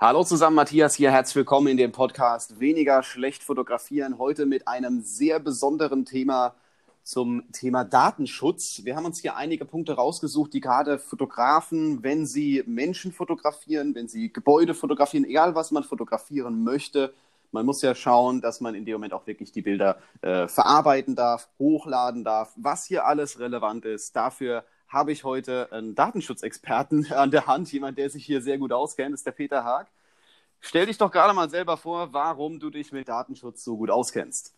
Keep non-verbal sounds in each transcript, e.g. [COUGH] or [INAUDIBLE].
Hallo zusammen, Matthias hier. Herzlich willkommen in dem Podcast Weniger schlecht fotografieren. Heute mit einem sehr besonderen Thema zum Thema Datenschutz. Wir haben uns hier einige Punkte rausgesucht, die gerade Fotografen, wenn sie Menschen fotografieren, wenn sie Gebäude fotografieren, egal was man fotografieren möchte, man muss ja schauen, dass man in dem Moment auch wirklich die Bilder äh, verarbeiten darf, hochladen darf, was hier alles relevant ist. Dafür habe ich heute einen Datenschutzexperten [LAUGHS] an der Hand, jemand, der sich hier sehr gut auskennt, ist der Peter Haag. Stell dich doch gerade mal selber vor, warum du dich mit Datenschutz so gut auskennst.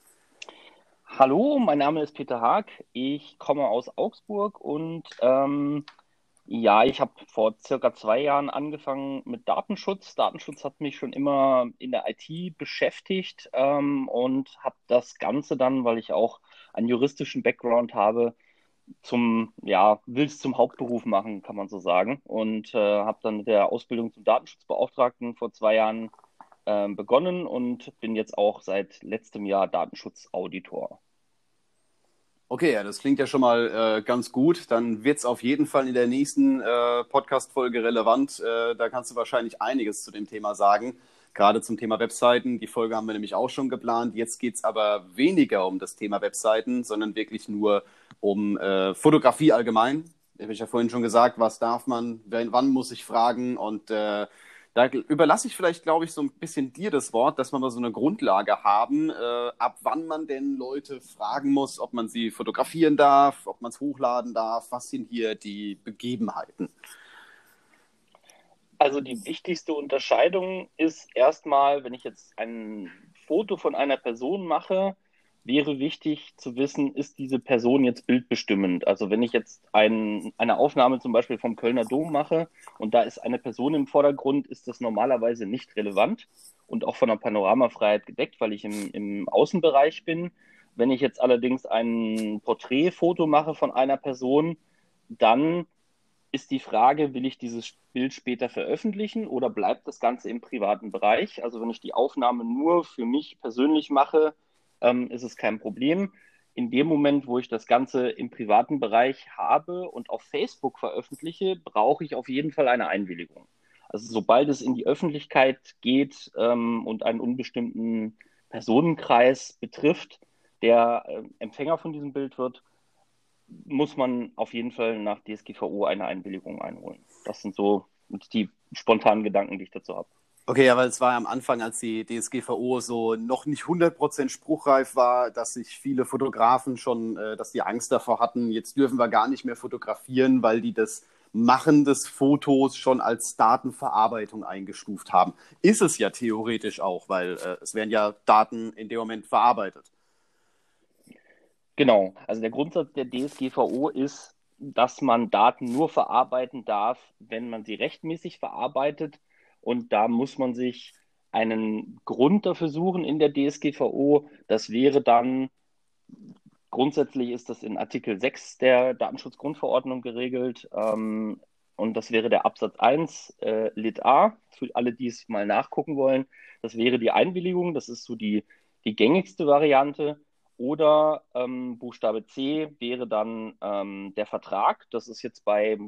Hallo, mein Name ist Peter Haag. Ich komme aus Augsburg und ähm, ja, ich habe vor circa zwei Jahren angefangen mit Datenschutz. Datenschutz hat mich schon immer in der IT beschäftigt ähm, und habe das Ganze dann, weil ich auch einen juristischen Background habe, zum, ja, will es zum Hauptberuf machen, kann man so sagen. Und äh, habe dann mit der Ausbildung zum Datenschutzbeauftragten vor zwei Jahren äh, begonnen und bin jetzt auch seit letztem Jahr Datenschutzauditor. Okay, ja, das klingt ja schon mal äh, ganz gut. Dann wird es auf jeden Fall in der nächsten äh, Podcast-Folge relevant. Äh, da kannst du wahrscheinlich einiges zu dem Thema sagen gerade zum Thema Webseiten. Die Folge haben wir nämlich auch schon geplant. Jetzt geht es aber weniger um das Thema Webseiten, sondern wirklich nur um äh, Fotografie allgemein. Ich habe ja vorhin schon gesagt, was darf man, wann muss ich fragen und äh, da überlasse ich vielleicht, glaube ich, so ein bisschen dir das Wort, dass wir mal so eine Grundlage haben, äh, ab wann man denn Leute fragen muss, ob man sie fotografieren darf, ob man es hochladen darf, was sind hier die Begebenheiten? Also die wichtigste Unterscheidung ist erstmal, wenn ich jetzt ein Foto von einer Person mache, wäre wichtig zu wissen, ist diese Person jetzt bildbestimmend? Also wenn ich jetzt ein, eine Aufnahme zum Beispiel vom Kölner Dom mache und da ist eine Person im Vordergrund, ist das normalerweise nicht relevant und auch von der Panoramafreiheit gedeckt, weil ich im, im Außenbereich bin. Wenn ich jetzt allerdings ein Porträtfoto mache von einer Person, dann ist die Frage, will ich dieses Bild später veröffentlichen oder bleibt das Ganze im privaten Bereich? Also wenn ich die Aufnahme nur für mich persönlich mache, ähm, ist es kein Problem. In dem Moment, wo ich das Ganze im privaten Bereich habe und auf Facebook veröffentliche, brauche ich auf jeden Fall eine Einwilligung. Also sobald es in die Öffentlichkeit geht ähm, und einen unbestimmten Personenkreis betrifft, der äh, Empfänger von diesem Bild wird, muss man auf jeden Fall nach DSGVO eine Einwilligung einholen. Das sind so die spontanen Gedanken, die ich dazu habe. Okay, aber es war am Anfang, als die DSGVO so noch nicht 100% spruchreif war, dass sich viele Fotografen schon, äh, dass die Angst davor hatten, jetzt dürfen wir gar nicht mehr fotografieren, weil die das Machen des Fotos schon als Datenverarbeitung eingestuft haben. Ist es ja theoretisch auch, weil äh, es werden ja Daten in dem Moment verarbeitet. Genau, also der Grundsatz der DSGVO ist, dass man Daten nur verarbeiten darf, wenn man sie rechtmäßig verarbeitet. Und da muss man sich einen Grund dafür suchen in der DSGVO. Das wäre dann, grundsätzlich ist das in Artikel 6 der Datenschutzgrundverordnung geregelt. Ähm, und das wäre der Absatz 1, äh, Lit A, für alle, die es mal nachgucken wollen. Das wäre die Einwilligung, das ist so die, die gängigste Variante. Oder ähm, Buchstabe C wäre dann ähm, der Vertrag. Das ist jetzt bei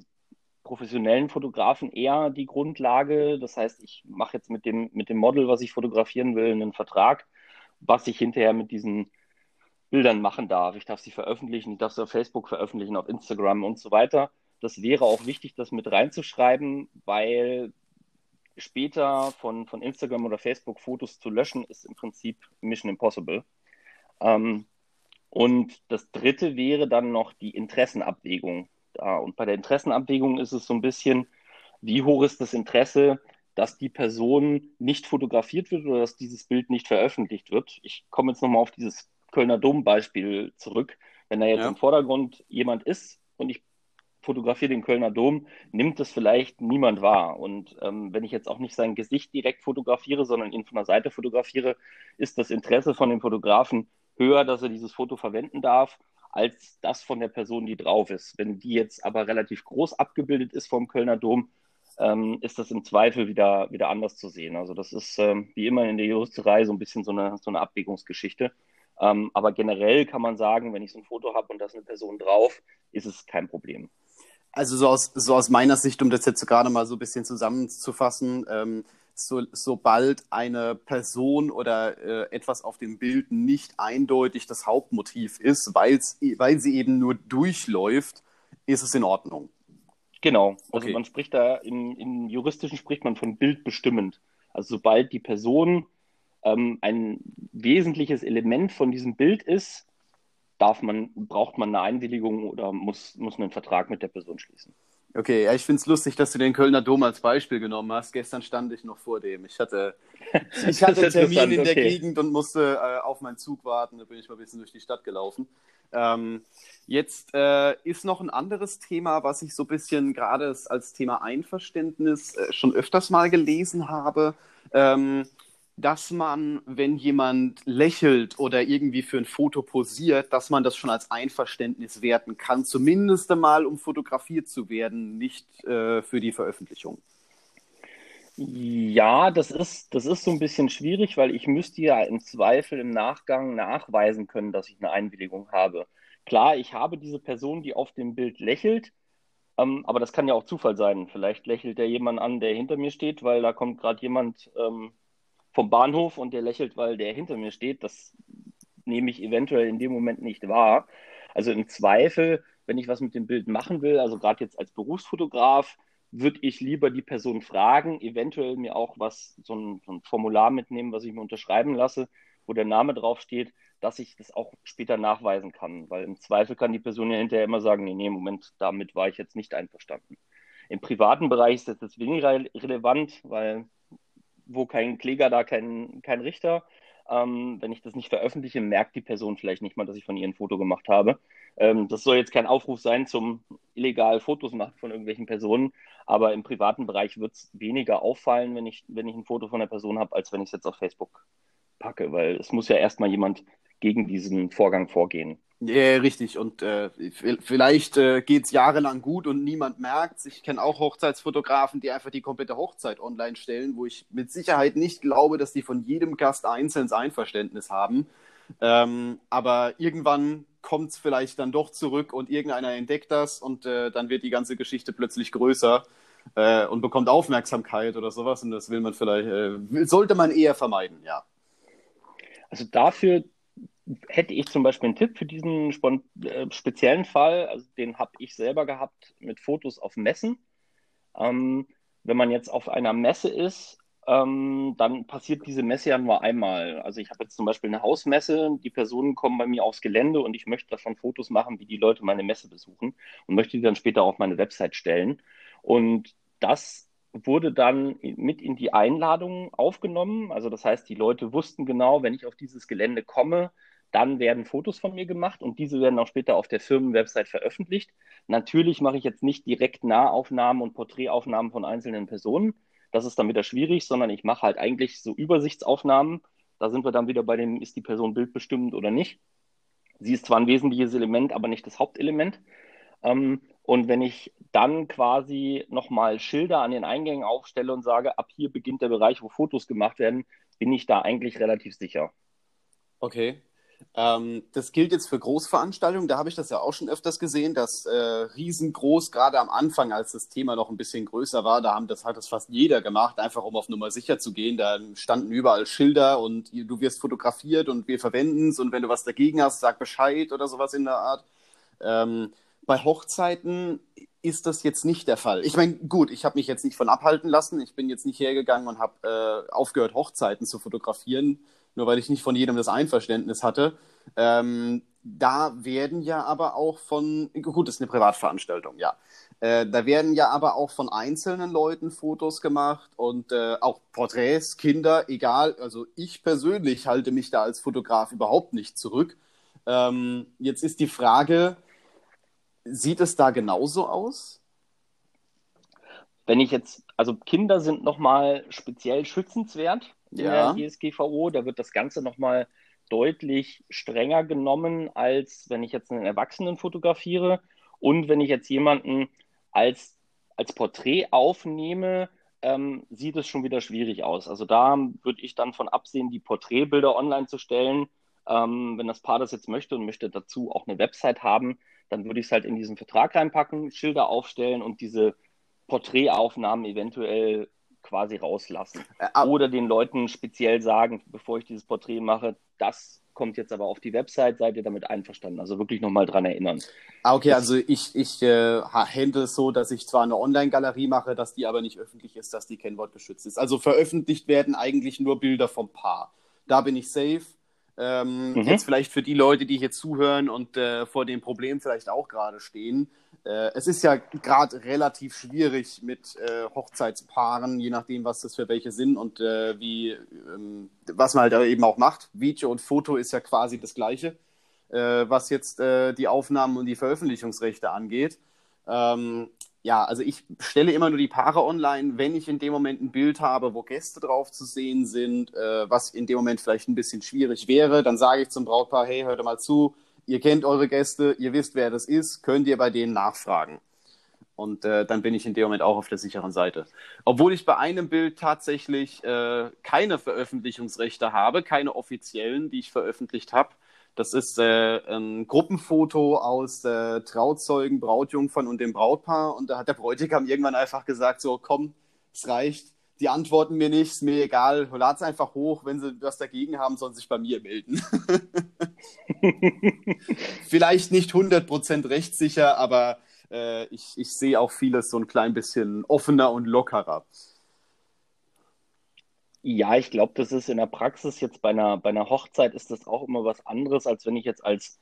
professionellen Fotografen eher die Grundlage. Das heißt, ich mache jetzt mit dem, mit dem Model, was ich fotografieren will, einen Vertrag, was ich hinterher mit diesen Bildern machen darf. Ich darf sie veröffentlichen, ich darf sie auf Facebook veröffentlichen, auf Instagram und so weiter. Das wäre auch wichtig, das mit reinzuschreiben, weil später von, von Instagram oder Facebook Fotos zu löschen, ist im Prinzip Mission Impossible. Ähm, und das dritte wäre dann noch die Interessenabwägung. Ja, und bei der Interessenabwägung ist es so ein bisschen, wie hoch ist das Interesse, dass die Person nicht fotografiert wird oder dass dieses Bild nicht veröffentlicht wird. Ich komme jetzt nochmal auf dieses Kölner Dom-Beispiel zurück. Wenn da jetzt ja. im Vordergrund jemand ist und ich fotografiere den Kölner Dom, nimmt das vielleicht niemand wahr. Und ähm, wenn ich jetzt auch nicht sein Gesicht direkt fotografiere, sondern ihn von der Seite fotografiere, ist das Interesse von dem Fotografen höher, dass er dieses Foto verwenden darf, als das von der Person, die drauf ist. Wenn die jetzt aber relativ groß abgebildet ist vom Kölner Dom, ähm, ist das im Zweifel wieder, wieder anders zu sehen. Also das ist ähm, wie immer in der Juristerei so ein bisschen so eine, so eine Abwägungsgeschichte. Ähm, aber generell kann man sagen, wenn ich so ein Foto habe und da ist eine Person drauf, ist es kein Problem. Also so aus, so aus meiner Sicht, um das jetzt so gerade mal so ein bisschen zusammenzufassen, ähm, so, sobald eine Person oder äh, etwas auf dem Bild nicht eindeutig das Hauptmotiv ist, weil's, weil sie eben nur durchläuft, ist es in Ordnung. Genau, also okay. man spricht da, im, im Juristischen spricht man von bildbestimmend. Also sobald die Person ähm, ein wesentliches Element von diesem Bild ist, darf man, braucht man eine Einwilligung oder muss, muss einen Vertrag mit der Person schließen. Okay, ja, ich finde es lustig, dass du den Kölner Dom als Beispiel genommen hast. Gestern stand ich noch vor dem. Ich hatte, [LAUGHS] ich hatte einen Termin in der okay. Gegend und musste äh, auf meinen Zug warten. Da bin ich mal ein bisschen durch die Stadt gelaufen. Ähm, jetzt äh, ist noch ein anderes Thema, was ich so ein bisschen gerade als Thema Einverständnis äh, schon öfters mal gelesen habe. Ähm, dass man, wenn jemand lächelt oder irgendwie für ein Foto posiert, dass man das schon als Einverständnis werten kann, zumindest einmal, um fotografiert zu werden, nicht äh, für die Veröffentlichung. Ja, das ist, das ist so ein bisschen schwierig, weil ich müsste ja im Zweifel im Nachgang nachweisen können, dass ich eine Einwilligung habe. Klar, ich habe diese Person, die auf dem Bild lächelt, ähm, aber das kann ja auch Zufall sein. Vielleicht lächelt der jemand an, der hinter mir steht, weil da kommt gerade jemand ähm, vom Bahnhof und der lächelt, weil der hinter mir steht. Das nehme ich eventuell in dem Moment nicht wahr. Also im Zweifel, wenn ich was mit dem Bild machen will, also gerade jetzt als Berufsfotograf, würde ich lieber die Person fragen, eventuell mir auch was, so ein, so ein, Formular mitnehmen, was ich mir unterschreiben lasse, wo der Name draufsteht, dass ich das auch später nachweisen kann. Weil im Zweifel kann die Person ja hinterher immer sagen, nee, nee, Moment, damit war ich jetzt nicht einverstanden. Im privaten Bereich ist das jetzt weniger relevant, weil wo kein Kläger, da kein, kein Richter. Ähm, wenn ich das nicht veröffentliche, merkt die Person vielleicht nicht mal, dass ich von ihr ein Foto gemacht habe. Ähm, das soll jetzt kein Aufruf sein zum illegal Fotos machen von irgendwelchen Personen, aber im privaten Bereich wird es weniger auffallen, wenn ich, wenn ich ein Foto von der Person habe, als wenn ich es jetzt auf Facebook packe, weil es muss ja erstmal jemand gegen diesen Vorgang vorgehen. Ja, richtig. Und äh, vielleicht äh, geht es jahrelang gut und niemand merkt Ich kenne auch Hochzeitsfotografen, die einfach die komplette Hochzeit online stellen, wo ich mit Sicherheit nicht glaube, dass die von jedem Gast einzeln Einverständnis haben. Ähm, aber irgendwann kommt es vielleicht dann doch zurück und irgendeiner entdeckt das und äh, dann wird die ganze Geschichte plötzlich größer äh, und bekommt Aufmerksamkeit oder sowas. Und das will man vielleicht, äh, sollte man eher vermeiden, ja. Also dafür hätte ich zum Beispiel einen Tipp für diesen äh, speziellen Fall. Also den habe ich selber gehabt mit Fotos auf Messen. Ähm, wenn man jetzt auf einer Messe ist, ähm, dann passiert diese Messe ja nur einmal. Also ich habe jetzt zum Beispiel eine Hausmesse, die Personen kommen bei mir aufs Gelände und ich möchte davon Fotos machen, wie die Leute meine Messe besuchen und möchte die dann später auf meine Website stellen. Und das wurde dann mit in die Einladung aufgenommen. Also das heißt, die Leute wussten genau, wenn ich auf dieses Gelände komme, dann werden Fotos von mir gemacht und diese werden auch später auf der Firmenwebsite veröffentlicht. Natürlich mache ich jetzt nicht direkt Nahaufnahmen und Porträtaufnahmen von einzelnen Personen. Das ist dann wieder schwierig, sondern ich mache halt eigentlich so Übersichtsaufnahmen. Da sind wir dann wieder bei dem, ist die Person bildbestimmend oder nicht. Sie ist zwar ein wesentliches Element, aber nicht das Hauptelement. Ähm, und wenn ich dann quasi nochmal Schilder an den Eingängen aufstelle und sage, ab hier beginnt der Bereich, wo Fotos gemacht werden, bin ich da eigentlich relativ sicher. Okay. Ähm, das gilt jetzt für Großveranstaltungen. Da habe ich das ja auch schon öfters gesehen, dass äh, riesengroß, gerade am Anfang, als das Thema noch ein bisschen größer war, da haben das hat das fast jeder gemacht, einfach um auf Nummer sicher zu gehen. Da standen überall Schilder und du wirst fotografiert und wir verwenden es und wenn du was dagegen hast, sag Bescheid oder sowas in der Art. Ähm, bei Hochzeiten ist das jetzt nicht der Fall. Ich meine, gut, ich habe mich jetzt nicht von abhalten lassen. Ich bin jetzt nicht hergegangen und habe äh, aufgehört, Hochzeiten zu fotografieren nur weil ich nicht von jedem das Einverständnis hatte. Ähm, da werden ja aber auch von, gut, das ist eine Privatveranstaltung, ja. Äh, da werden ja aber auch von einzelnen Leuten Fotos gemacht und äh, auch Porträts, Kinder, egal. Also ich persönlich halte mich da als Fotograf überhaupt nicht zurück. Ähm, jetzt ist die Frage, sieht es da genauso aus? Wenn ich jetzt, also Kinder sind nochmal speziell schützenswert in ja. der DSGVO. Da wird das Ganze nochmal deutlich strenger genommen, als wenn ich jetzt einen Erwachsenen fotografiere. Und wenn ich jetzt jemanden als, als Porträt aufnehme, ähm, sieht es schon wieder schwierig aus. Also da würde ich dann von absehen, die Porträtbilder online zu stellen. Ähm, wenn das Paar das jetzt möchte und möchte dazu auch eine Website haben, dann würde ich es halt in diesen Vertrag reinpacken, Schilder aufstellen und diese Porträtaufnahmen eventuell quasi rauslassen. Äh, Oder den Leuten speziell sagen, bevor ich dieses Porträt mache, das kommt jetzt aber auf die Website, seid ihr damit einverstanden? Also wirklich nochmal dran erinnern. Ah, okay, also ich, ich äh, handle es so, dass ich zwar eine Online-Galerie mache, dass die aber nicht öffentlich ist, dass die kennwortgeschützt ist. Also veröffentlicht werden eigentlich nur Bilder vom Paar. Da bin ich safe. Ähm, mhm. Jetzt vielleicht für die Leute, die hier zuhören und äh, vor dem Problem vielleicht auch gerade stehen. Äh, es ist ja gerade relativ schwierig mit äh, Hochzeitspaaren, je nachdem, was das für welche sind und äh, wie, ähm, was man halt eben auch macht. Video und Foto ist ja quasi das Gleiche, äh, was jetzt äh, die Aufnahmen und die Veröffentlichungsrechte angeht. Ähm, ja, also ich stelle immer nur die Paare online, wenn ich in dem Moment ein Bild habe, wo Gäste drauf zu sehen sind, äh, was in dem Moment vielleicht ein bisschen schwierig wäre, dann sage ich zum Brautpaar, hey, hört mal zu, ihr kennt eure Gäste, ihr wisst, wer das ist, könnt ihr bei denen nachfragen. Und äh, dann bin ich in dem Moment auch auf der sicheren Seite. Obwohl ich bei einem Bild tatsächlich äh, keine Veröffentlichungsrechte habe, keine offiziellen, die ich veröffentlicht habe. Das ist äh, ein Gruppenfoto aus äh, Trauzeugen, Brautjungfern und dem Brautpaar. Und da hat der Bräutigam irgendwann einfach gesagt: So, komm, es reicht. Die antworten mir nicht, ist mir egal. Lad's einfach hoch. Wenn sie was dagegen haben, sollen sie sich bei mir melden. [LAUGHS] Vielleicht nicht 100% rechtssicher, aber äh, ich, ich sehe auch vieles so ein klein bisschen offener und lockerer. Ja, ich glaube, das ist in der Praxis jetzt bei einer, bei einer Hochzeit ist das auch immer was anderes, als wenn ich jetzt als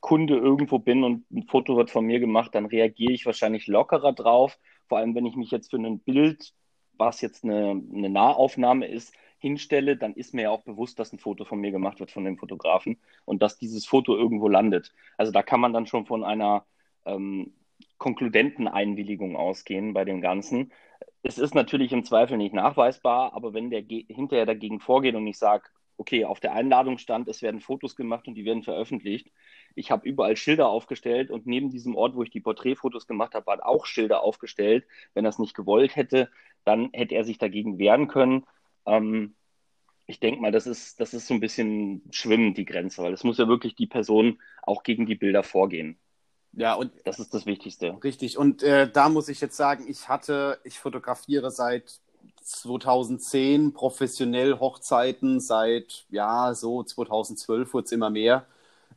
Kunde irgendwo bin und ein Foto wird von mir gemacht, dann reagiere ich wahrscheinlich lockerer drauf. Vor allem, wenn ich mich jetzt für ein Bild, was jetzt eine, eine Nahaufnahme ist, hinstelle, dann ist mir ja auch bewusst, dass ein Foto von mir gemacht wird von dem Fotografen und dass dieses Foto irgendwo landet. Also da kann man dann schon von einer ähm, konkludenten Einwilligung ausgehen bei dem Ganzen. Es ist natürlich im Zweifel nicht nachweisbar, aber wenn der hinterher dagegen vorgeht und ich sage, okay, auf der Einladung stand, es werden Fotos gemacht und die werden veröffentlicht. Ich habe überall Schilder aufgestellt und neben diesem Ort, wo ich die Porträtfotos gemacht habe, waren auch Schilder aufgestellt. Wenn er es nicht gewollt hätte, dann hätte er sich dagegen wehren können. Ähm, ich denke mal, das ist, das ist so ein bisschen schwimmend, die Grenze, weil es muss ja wirklich die Person auch gegen die Bilder vorgehen. Ja, und das ist das Wichtigste. Richtig. Und äh, da muss ich jetzt sagen, ich hatte, ich fotografiere seit 2010 professionell Hochzeiten, seit ja, so 2012 wurde es immer mehr.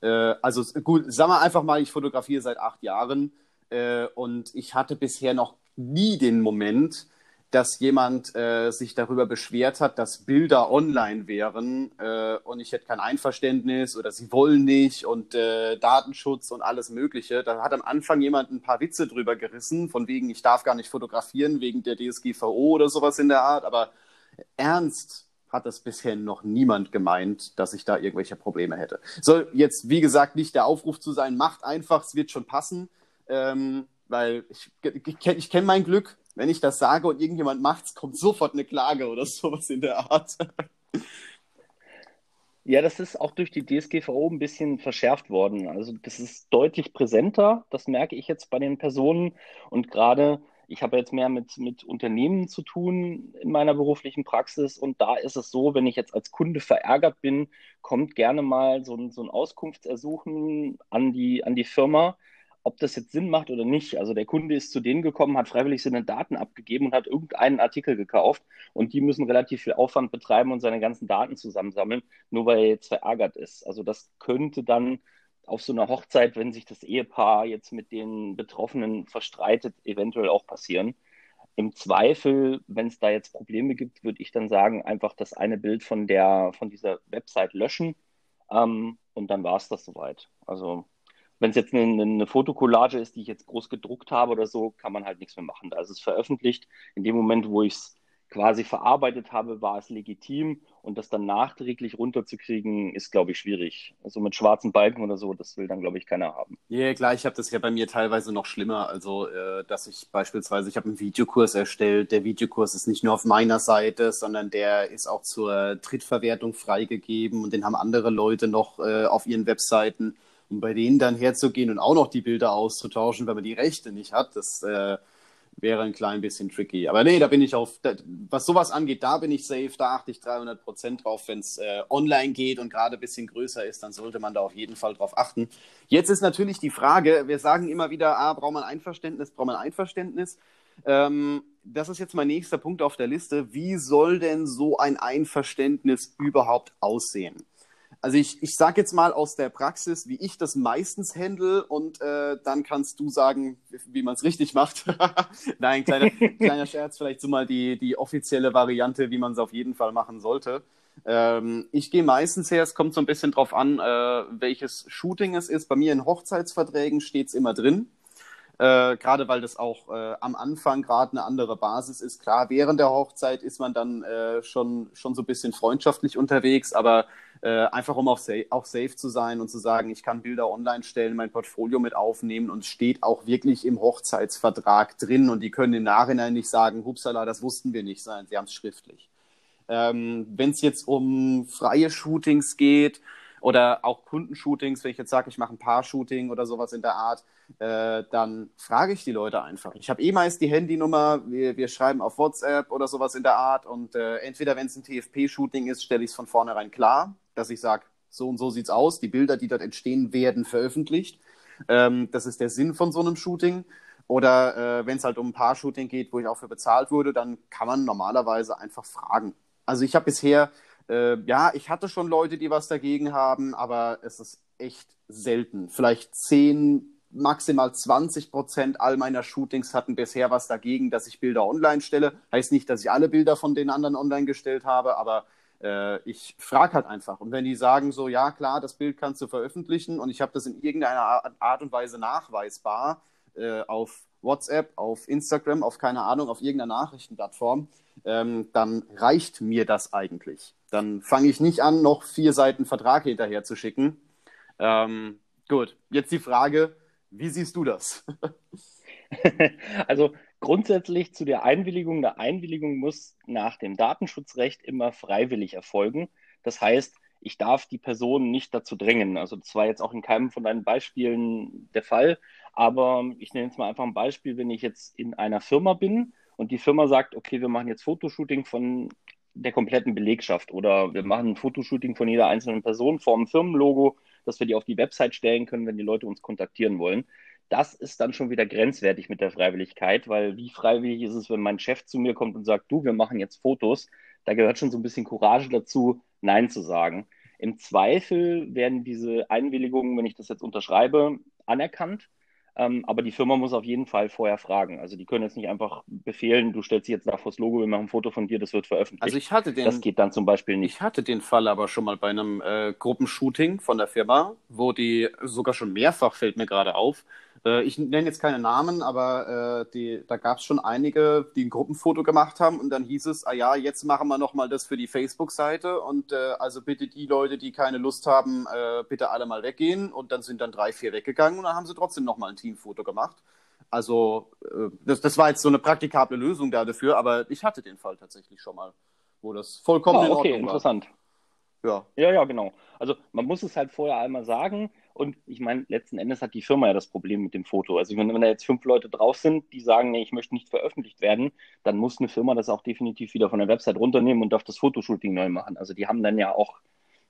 Äh, also gut, sagen wir einfach mal, ich fotografiere seit acht Jahren äh, und ich hatte bisher noch nie den Moment, dass jemand äh, sich darüber beschwert hat, dass Bilder online wären äh, und ich hätte kein Einverständnis oder sie wollen nicht und äh, Datenschutz und alles Mögliche. Da hat am Anfang jemand ein paar Witze drüber gerissen, von wegen, ich darf gar nicht fotografieren wegen der DSGVO oder sowas in der Art. Aber ernst hat das bisher noch niemand gemeint, dass ich da irgendwelche Probleme hätte. Soll jetzt, wie gesagt, nicht der Aufruf zu sein, macht einfach, es wird schon passen. Ähm, weil ich, ich, ich kenne mein Glück, wenn ich das sage und irgendjemand macht's, kommt sofort eine Klage oder sowas in der Art. Ja, das ist auch durch die DSGVO ein bisschen verschärft worden. Also das ist deutlich präsenter, das merke ich jetzt bei den Personen. Und gerade, ich habe jetzt mehr mit, mit Unternehmen zu tun in meiner beruflichen Praxis. Und da ist es so, wenn ich jetzt als Kunde verärgert bin, kommt gerne mal so ein, so ein Auskunftsersuchen an die, an die Firma ob das jetzt Sinn macht oder nicht. Also der Kunde ist zu denen gekommen, hat freiwillig seine Daten abgegeben und hat irgendeinen Artikel gekauft und die müssen relativ viel Aufwand betreiben und seine ganzen Daten zusammensammeln, nur weil er jetzt verärgert ist. Also das könnte dann auf so einer Hochzeit, wenn sich das Ehepaar jetzt mit den Betroffenen verstreitet, eventuell auch passieren. Im Zweifel, wenn es da jetzt Probleme gibt, würde ich dann sagen, einfach das eine Bild von der von dieser Website löschen ähm, und dann war es das soweit. Also wenn es jetzt eine, eine Fotokollage ist, die ich jetzt groß gedruckt habe oder so, kann man halt nichts mehr machen. Da ist es veröffentlicht. In dem Moment, wo ich es quasi verarbeitet habe, war es legitim und das dann nachträglich runterzukriegen, ist, glaube ich, schwierig. Also mit schwarzen Balken oder so, das will dann, glaube ich, keiner haben. Ja, yeah, klar, ich habe das ja bei mir teilweise noch schlimmer. Also, äh, dass ich beispielsweise, ich habe einen Videokurs erstellt. Der Videokurs ist nicht nur auf meiner Seite, sondern der ist auch zur Drittverwertung freigegeben und den haben andere Leute noch äh, auf ihren Webseiten. Und bei denen dann herzugehen und auch noch die Bilder auszutauschen, weil man die Rechte nicht hat, das äh, wäre ein klein bisschen tricky. Aber nee, da bin ich auf, was sowas angeht, da bin ich safe, da achte ich 300 Prozent drauf. Wenn es äh, online geht und gerade ein bisschen größer ist, dann sollte man da auf jeden Fall drauf achten. Jetzt ist natürlich die Frage, wir sagen immer wieder, ah, braucht man Einverständnis, braucht man Einverständnis. Ähm, das ist jetzt mein nächster Punkt auf der Liste. Wie soll denn so ein Einverständnis überhaupt aussehen? Also ich, ich sage jetzt mal aus der Praxis, wie ich das meistens handle und äh, dann kannst du sagen, wie man es richtig macht. [LAUGHS] Nein, kleiner, [LAUGHS] kleiner Scherz, vielleicht so mal die, die offizielle Variante, wie man es auf jeden Fall machen sollte. Ähm, ich gehe meistens her, es kommt so ein bisschen drauf an, äh, welches Shooting es ist. Bei mir in Hochzeitsverträgen steht es immer drin. Äh, gerade weil das auch äh, am Anfang gerade eine andere Basis ist. Klar, während der Hochzeit ist man dann äh, schon, schon so ein bisschen freundschaftlich unterwegs, aber äh, einfach um auch, sa auch safe zu sein und zu sagen, ich kann Bilder online stellen, mein Portfolio mit aufnehmen und steht auch wirklich im Hochzeitsvertrag drin und die können im Nachhinein nicht sagen, hupsala, das wussten wir nicht, sondern sie haben es schriftlich. Ähm, Wenn es jetzt um freie Shootings geht, oder auch Kundenshootings, wenn ich jetzt sage, ich mache ein Paar-Shooting oder sowas in der Art, äh, dann frage ich die Leute einfach. Ich habe eh meist die Handynummer, wir, wir schreiben auf WhatsApp oder sowas in der Art und äh, entweder wenn es ein TFP-Shooting ist, stelle ich es von vornherein klar, dass ich sage, so und so sieht's aus, die Bilder, die dort entstehen, werden veröffentlicht. Ähm, das ist der Sinn von so einem Shooting. Oder äh, wenn es halt um ein Paar-Shooting geht, wo ich auch für bezahlt wurde, dann kann man normalerweise einfach fragen. Also ich habe bisher äh, ja, ich hatte schon Leute, die was dagegen haben, aber es ist echt selten. Vielleicht 10, maximal 20 Prozent all meiner Shootings hatten bisher was dagegen, dass ich Bilder online stelle. Heißt nicht, dass ich alle Bilder von den anderen online gestellt habe, aber äh, ich frage halt einfach. Und wenn die sagen so, ja klar, das Bild kannst du veröffentlichen und ich habe das in irgendeiner Art und Weise nachweisbar äh, auf WhatsApp, auf Instagram, auf keine Ahnung, auf irgendeiner Nachrichtenplattform, ähm, dann reicht mir das eigentlich. Dann fange ich nicht an, noch vier Seiten Vertrag hinterher zu schicken. Ähm, gut, jetzt die Frage, wie siehst du das? [LAUGHS] also grundsätzlich zu der Einwilligung. Eine Einwilligung muss nach dem Datenschutzrecht immer freiwillig erfolgen. Das heißt, ich darf die Person nicht dazu drängen. Also das war jetzt auch in keinem von deinen Beispielen der Fall. Aber ich nenne jetzt mal einfach ein Beispiel, wenn ich jetzt in einer Firma bin und die Firma sagt, okay, wir machen jetzt Fotoshooting von der kompletten Belegschaft oder wir machen ein Fotoshooting von jeder einzelnen Person vor dem Firmenlogo, dass wir die auf die Website stellen können, wenn die Leute uns kontaktieren wollen. Das ist dann schon wieder grenzwertig mit der Freiwilligkeit, weil wie freiwillig ist es, wenn mein Chef zu mir kommt und sagt, du, wir machen jetzt Fotos. Da gehört schon so ein bisschen Courage dazu, Nein zu sagen. Im Zweifel werden diese Einwilligungen, wenn ich das jetzt unterschreibe, anerkannt. Ähm, aber die Firma muss auf jeden Fall vorher fragen. Also die können jetzt nicht einfach befehlen, du stellst dich jetzt da vors Logo, wir machen ein Foto von dir, das wird veröffentlicht. Also ich hatte den, das geht dann zum Beispiel nicht. Ich hatte den Fall aber schon mal bei einem äh, Gruppenshooting von der Firma, wo die sogar schon mehrfach, fällt mir gerade auf, äh, ich nenne jetzt keine Namen, aber äh, die, da gab es schon einige, die ein Gruppenfoto gemacht haben und dann hieß es, ah ja, jetzt machen wir nochmal das für die Facebook-Seite und äh, also bitte die Leute, die keine Lust haben, äh, bitte alle mal weggehen und dann sind dann drei, vier weggegangen und dann haben sie trotzdem nochmal ein Teamfoto gemacht. Also äh, das, das war jetzt so eine praktikable Lösung da dafür, aber ich hatte den Fall tatsächlich schon mal, wo das vollkommen ah, in Ordnung okay, interessant. Ja. Ja, ja, genau. Also man muss es halt vorher einmal sagen. Und ich meine, letzten Endes hat die Firma ja das Problem mit dem Foto. Also wenn, wenn da jetzt fünf Leute drauf sind, die sagen, nee, ich möchte nicht veröffentlicht werden, dann muss eine Firma das auch definitiv wieder von der Website runternehmen und darf das Fotoshooting neu machen. Also die haben dann ja auch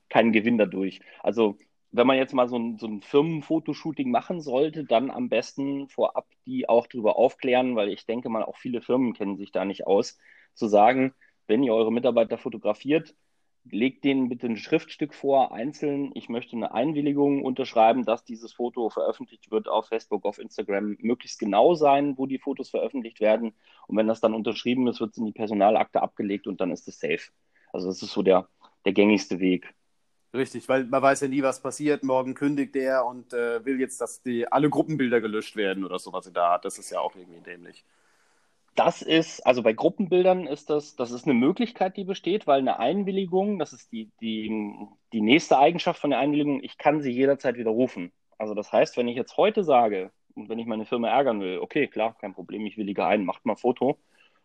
keinen Gewinn dadurch. Also wenn man jetzt mal so ein, so ein Firmenfotoshooting machen sollte, dann am besten vorab die auch darüber aufklären, weil ich denke mal, auch viele Firmen kennen sich da nicht aus, zu sagen, wenn ihr eure Mitarbeiter fotografiert, legt denen bitte ein Schriftstück vor, einzeln. Ich möchte eine Einwilligung unterschreiben, dass dieses Foto veröffentlicht wird auf Facebook, auf Instagram. Möglichst genau sein, wo die Fotos veröffentlicht werden. Und wenn das dann unterschrieben ist, wird es in die Personalakte abgelegt und dann ist es safe. Also das ist so der, der gängigste Weg. Richtig, weil man weiß ja nie, was passiert. Morgen kündigt der und äh, will jetzt, dass die alle Gruppenbilder gelöscht werden oder sowas in der Art. Das ist ja auch irgendwie dämlich. Das ist, also bei Gruppenbildern ist das, das ist eine Möglichkeit, die besteht, weil eine Einwilligung, das ist die, die, die nächste Eigenschaft von der Einwilligung, ich kann sie jederzeit widerrufen. Also das heißt, wenn ich jetzt heute sage, und wenn ich meine Firma ärgern will, okay, klar, kein Problem, ich willige ein, macht mal Foto.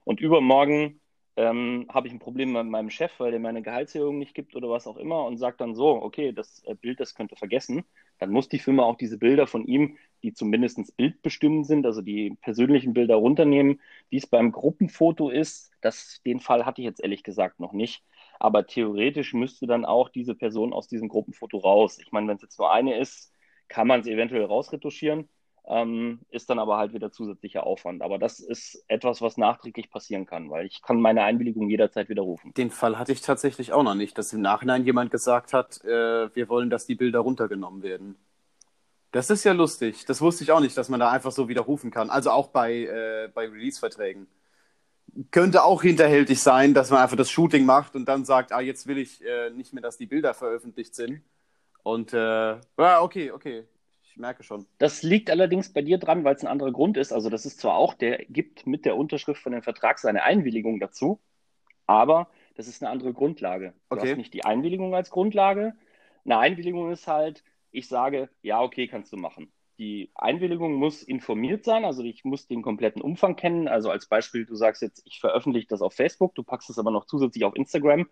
Und übermorgen ähm, habe ich ein Problem mit meinem Chef, weil der meine Gehaltserhöhung nicht gibt oder was auch immer und sagt dann so, okay, das äh, Bild, das könnte vergessen, dann muss die Firma auch diese Bilder von ihm, die zumindest bildbestimmend sind, also die persönlichen Bilder runternehmen, wie es beim Gruppenfoto ist. Das, den Fall hatte ich jetzt ehrlich gesagt noch nicht. Aber theoretisch müsste dann auch diese Person aus diesem Gruppenfoto raus. Ich meine, wenn es jetzt nur eine ist, kann man es eventuell rausretuschieren ähm, ist dann aber halt wieder zusätzlicher Aufwand. Aber das ist etwas, was nachträglich passieren kann, weil ich kann meine Einwilligung jederzeit widerrufen. Den Fall hatte ich tatsächlich auch noch nicht, dass im Nachhinein jemand gesagt hat, äh, wir wollen, dass die Bilder runtergenommen werden. Das ist ja lustig. Das wusste ich auch nicht, dass man da einfach so widerrufen kann. Also auch bei, äh, bei Release-Verträgen. Könnte auch hinterhältig sein, dass man einfach das Shooting macht und dann sagt, ah, jetzt will ich äh, nicht mehr, dass die Bilder veröffentlicht sind. Und äh, ja, okay, okay merke schon. Das liegt allerdings bei dir dran, weil es ein anderer Grund ist. Also das ist zwar auch, der gibt mit der Unterschrift von dem Vertrag seine Einwilligung dazu, aber das ist eine andere Grundlage. Du okay. hast nicht die Einwilligung als Grundlage. Eine Einwilligung ist halt, ich sage, ja, okay, kannst du machen. Die Einwilligung muss informiert sein, also ich muss den kompletten Umfang kennen. Also als Beispiel, du sagst jetzt, ich veröffentliche das auf Facebook, du packst es aber noch zusätzlich auf Instagram,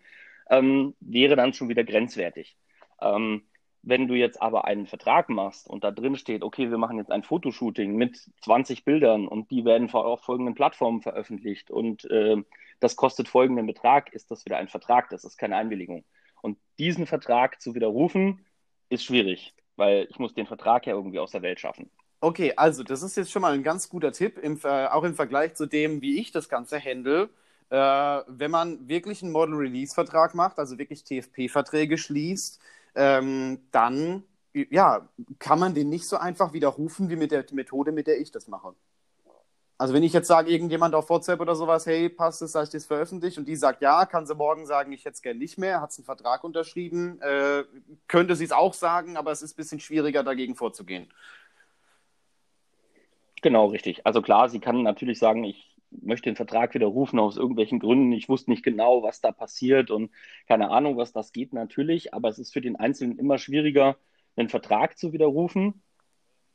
ähm, wäre dann schon wieder grenzwertig. Ähm, wenn du jetzt aber einen Vertrag machst und da drin steht, okay, wir machen jetzt ein Fotoshooting mit 20 Bildern und die werden auf folgenden Plattformen veröffentlicht und äh, das kostet folgenden Betrag, ist das wieder ein Vertrag, das ist keine Einwilligung. Und diesen Vertrag zu widerrufen, ist schwierig, weil ich muss den Vertrag ja irgendwie aus der Welt schaffen. Okay, also das ist jetzt schon mal ein ganz guter Tipp, im, äh, auch im Vergleich zu dem, wie ich das Ganze handle. Äh, wenn man wirklich einen Model-Release-Vertrag macht, also wirklich TFP-Verträge schließt, ähm, dann ja, kann man den nicht so einfach widerrufen wie mit der Methode, mit der ich das mache. Also wenn ich jetzt sage, irgendjemand auf WhatsApp oder sowas, hey, passt es, dass ich das veröffentlicht und die sagt ja, kann sie morgen sagen, ich hätte es gerne nicht mehr, hat einen Vertrag unterschrieben, äh, könnte sie es auch sagen, aber es ist ein bisschen schwieriger, dagegen vorzugehen. Genau, richtig. Also klar, sie kann natürlich sagen, ich möchte den Vertrag widerrufen aus irgendwelchen Gründen. Ich wusste nicht genau, was da passiert und keine Ahnung, was das geht natürlich. Aber es ist für den Einzelnen immer schwieriger, einen Vertrag zu widerrufen.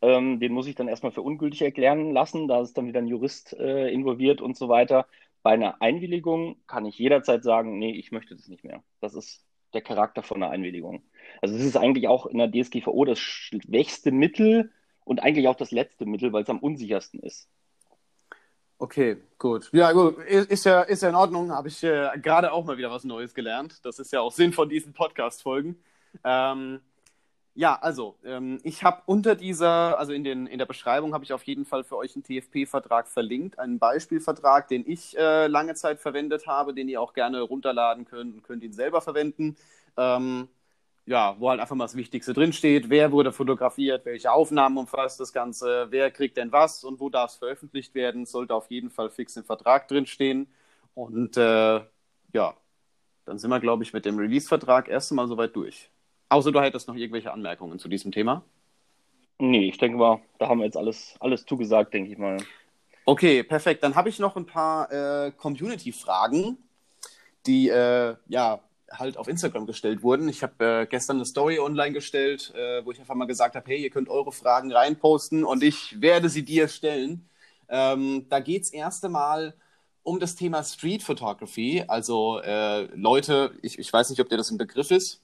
Ähm, den muss ich dann erstmal für ungültig erklären lassen. Da ist dann wieder ein Jurist äh, involviert und so weiter. Bei einer Einwilligung kann ich jederzeit sagen, nee, ich möchte das nicht mehr. Das ist der Charakter von einer Einwilligung. Also das ist eigentlich auch in der DSGVO das schwächste Mittel und eigentlich auch das letzte Mittel, weil es am unsichersten ist. Okay, gut. Ja, gut. Ist ja, ist ja in Ordnung. Habe ich äh, gerade auch mal wieder was Neues gelernt. Das ist ja auch Sinn von diesen Podcast-Folgen. Ähm, ja, also, ähm, ich habe unter dieser, also in, den, in der Beschreibung habe ich auf jeden Fall für euch einen TFP-Vertrag verlinkt, einen Beispielvertrag, den ich äh, lange Zeit verwendet habe, den ihr auch gerne runterladen könnt und könnt ihn selber verwenden. Ähm, ja, wo halt einfach mal das Wichtigste drinsteht. Wer wurde fotografiert, welche Aufnahmen umfasst das Ganze, wer kriegt denn was und wo darf es veröffentlicht werden, sollte auf jeden Fall fix im Vertrag drinstehen. Und äh, ja, dann sind wir, glaube ich, mit dem Release-Vertrag erst einmal soweit durch. Außer du hättest noch irgendwelche Anmerkungen zu diesem Thema? Nee, ich denke mal, da haben wir jetzt alles, alles zugesagt, denke ich mal. Okay, perfekt. Dann habe ich noch ein paar äh, Community-Fragen, die äh, ja halt auf Instagram gestellt wurden. Ich habe äh, gestern eine Story online gestellt, äh, wo ich einfach mal gesagt habe, hey, ihr könnt eure Fragen reinposten und ich werde sie dir stellen. Ähm, da geht es erst einmal um das Thema Street Photography. Also äh, Leute, ich, ich weiß nicht, ob dir das ein Begriff ist.